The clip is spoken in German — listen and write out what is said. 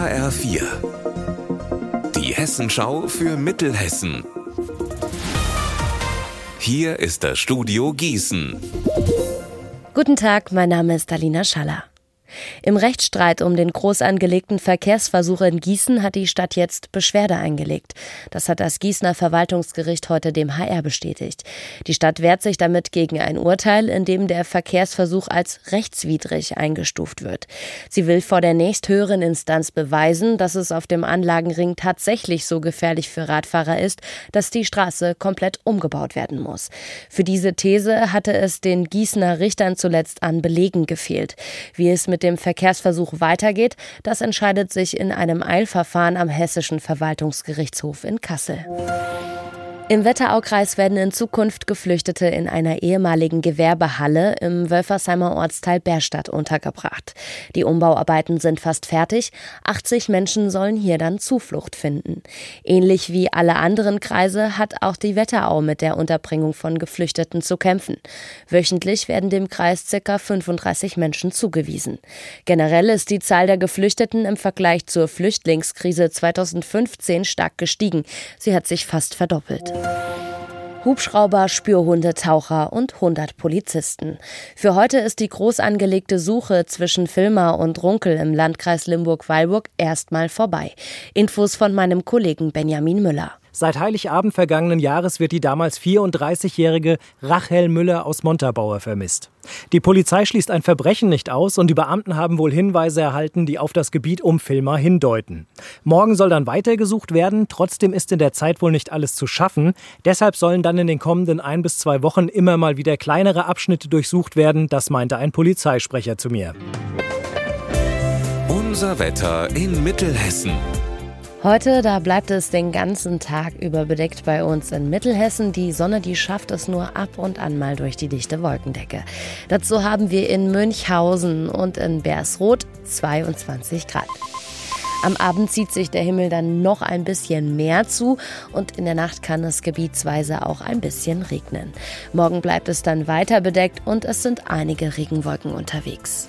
HR4. Die Hessenschau für Mittelhessen. Hier ist das Studio Gießen. Guten Tag, mein Name ist Alina Schaller. Im Rechtsstreit um den groß angelegten Verkehrsversuch in Gießen hat die Stadt jetzt Beschwerde eingelegt. Das hat das Gießener Verwaltungsgericht heute dem HR bestätigt. Die Stadt wehrt sich damit gegen ein Urteil, in dem der Verkehrsversuch als rechtswidrig eingestuft wird. Sie will vor der nächsthöheren Instanz beweisen, dass es auf dem Anlagenring tatsächlich so gefährlich für Radfahrer ist, dass die Straße komplett umgebaut werden muss. Für diese These hatte es den Gießener Richtern zuletzt an Belegen gefehlt. Wie es mit mit dem Verkehrsversuch weitergeht, das entscheidet sich in einem Eilverfahren am Hessischen Verwaltungsgerichtshof in Kassel. Im Wetteraukreis werden in Zukunft Geflüchtete in einer ehemaligen Gewerbehalle im Wölfersheimer Ortsteil Berstadt untergebracht. Die Umbauarbeiten sind fast fertig. 80 Menschen sollen hier dann Zuflucht finden. Ähnlich wie alle anderen Kreise hat auch die Wetterau mit der Unterbringung von Geflüchteten zu kämpfen. Wöchentlich werden dem Kreis ca. 35 Menschen zugewiesen. Generell ist die Zahl der Geflüchteten im Vergleich zur Flüchtlingskrise 2015 stark gestiegen. Sie hat sich fast verdoppelt. Hubschrauber, Spürhunde, Taucher und 100 Polizisten. Für heute ist die groß angelegte Suche zwischen Filmer und Runkel im Landkreis Limburg-Weilburg erstmal vorbei. Infos von meinem Kollegen Benjamin Müller. Seit Heiligabend vergangenen Jahres wird die damals 34-jährige Rachel Müller aus Montabaur vermisst. Die Polizei schließt ein Verbrechen nicht aus und die Beamten haben wohl Hinweise erhalten, die auf das Gebiet um Filmer hindeuten. Morgen soll dann weitergesucht werden, trotzdem ist in der Zeit wohl nicht alles zu schaffen. Deshalb sollen dann in den kommenden ein bis zwei Wochen immer mal wieder kleinere Abschnitte durchsucht werden, das meinte ein Polizeisprecher zu mir. Unser Wetter in Mittelhessen. Heute, da bleibt es den ganzen Tag über bedeckt bei uns in Mittelhessen. Die Sonne, die schafft es nur ab und an mal durch die dichte Wolkendecke. Dazu haben wir in Münchhausen und in Bersroth 22 Grad. Am Abend zieht sich der Himmel dann noch ein bisschen mehr zu und in der Nacht kann es gebietsweise auch ein bisschen regnen. Morgen bleibt es dann weiter bedeckt und es sind einige Regenwolken unterwegs.